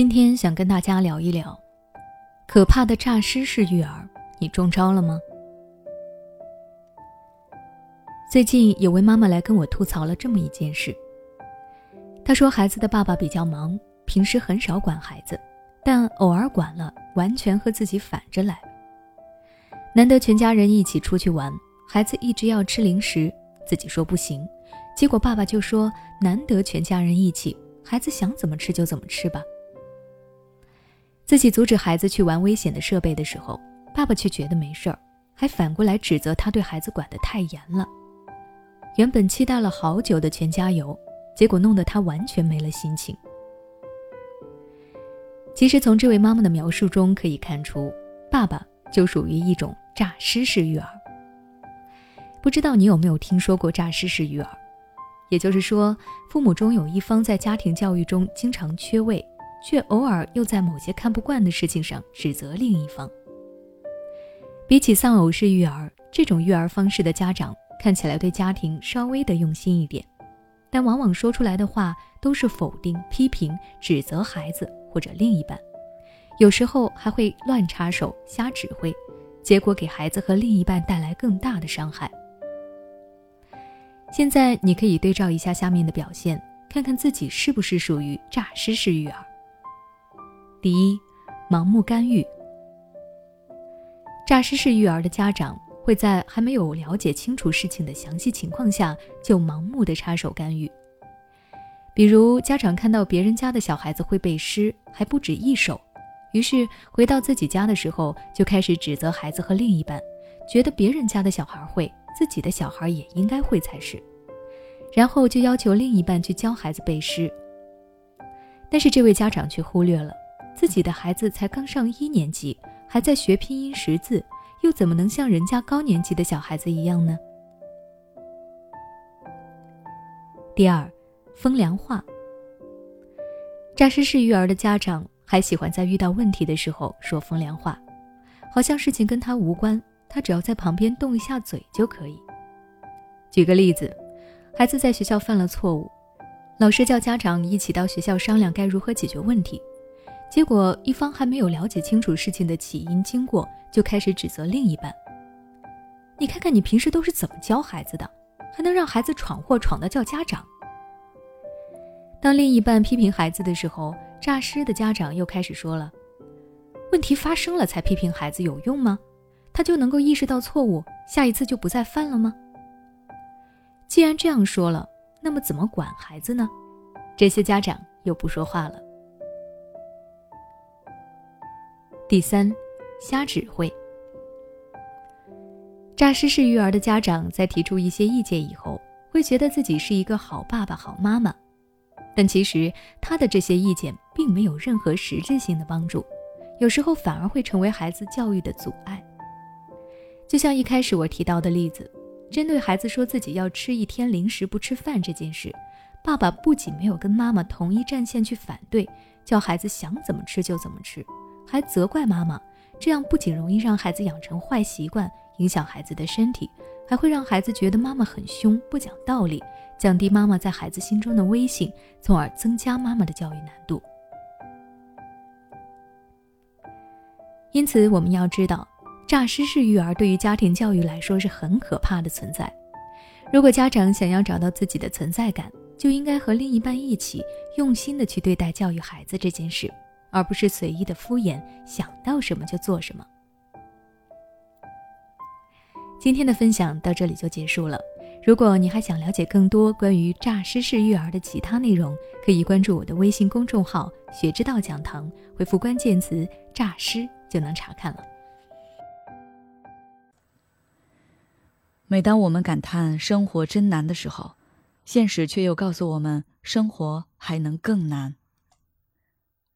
今天想跟大家聊一聊，可怕的诈尸式育儿，你中招了吗？最近有位妈妈来跟我吐槽了这么一件事。她说，孩子的爸爸比较忙，平时很少管孩子，但偶尔管了，完全和自己反着来。难得全家人一起出去玩，孩子一直要吃零食，自己说不行，结果爸爸就说：“难得全家人一起，孩子想怎么吃就怎么吃吧。”自己阻止孩子去玩危险的设备的时候，爸爸却觉得没事儿，还反过来指责他对孩子管得太严了。原本期待了好久的全家游，结果弄得他完全没了心情。其实从这位妈妈的描述中可以看出，爸爸就属于一种诈尸式育儿。不知道你有没有听说过诈尸式育儿？也就是说，父母中有一方在家庭教育中经常缺位。却偶尔又在某些看不惯的事情上指责另一方。比起丧偶式育儿，这种育儿方式的家长看起来对家庭稍微的用心一点，但往往说出来的话都是否定、批评、指责孩子或者另一半，有时候还会乱插手、瞎指挥，结果给孩子和另一半带来更大的伤害。现在你可以对照一下下面的表现，看看自己是不是属于诈尸式育儿。第一，盲目干预。诈尸式育儿的家长会在还没有了解清楚事情的详细情况下就盲目的插手干预。比如，家长看到别人家的小孩子会背诗，还不止一首，于是回到自己家的时候就开始指责孩子和另一半，觉得别人家的小孩会，自己的小孩也应该会才是，然后就要求另一半去教孩子背诗。但是这位家长却忽略了。自己的孩子才刚上一年级，还在学拼音识字，又怎么能像人家高年级的小孩子一样呢？第二，风凉话。扎实式育儿的家长还喜欢在遇到问题的时候说风凉话，好像事情跟他无关，他只要在旁边动一下嘴就可以。举个例子，孩子在学校犯了错误，老师叫家长一起到学校商量该如何解决问题。结果一方还没有了解清楚事情的起因经过，就开始指责另一半。你看看你平时都是怎么教孩子的，还能让孩子闯祸闯的叫家长？当另一半批评孩子的时候，诈尸的家长又开始说了：“问题发生了才批评孩子有用吗？他就能够意识到错误，下一次就不再犯了吗？”既然这样说了，那么怎么管孩子呢？这些家长又不说话了。第三，瞎指挥。诈尸式育儿的家长在提出一些意见以后，会觉得自己是一个好爸爸、好妈妈，但其实他的这些意见并没有任何实质性的帮助，有时候反而会成为孩子教育的阻碍。就像一开始我提到的例子，针对孩子说自己要吃一天零食不吃饭这件事，爸爸不仅没有跟妈妈同一战线去反对，叫孩子想怎么吃就怎么吃。还责怪妈妈，这样不仅容易让孩子养成坏习惯，影响孩子的身体，还会让孩子觉得妈妈很凶、不讲道理，降低妈妈在孩子心中的威信，从而增加妈妈的教育难度。因此，我们要知道，诈尸式育儿对于家庭教育来说是很可怕的存在。如果家长想要找到自己的存在感，就应该和另一半一起用心的去对待教育孩子这件事。而不是随意的敷衍，想到什么就做什么。今天的分享到这里就结束了。如果你还想了解更多关于诈尸式育儿的其他内容，可以关注我的微信公众号“学之道讲堂”，回复关键词“诈尸”就能查看了。每当我们感叹生活真难的时候，现实却又告诉我们，生活还能更难。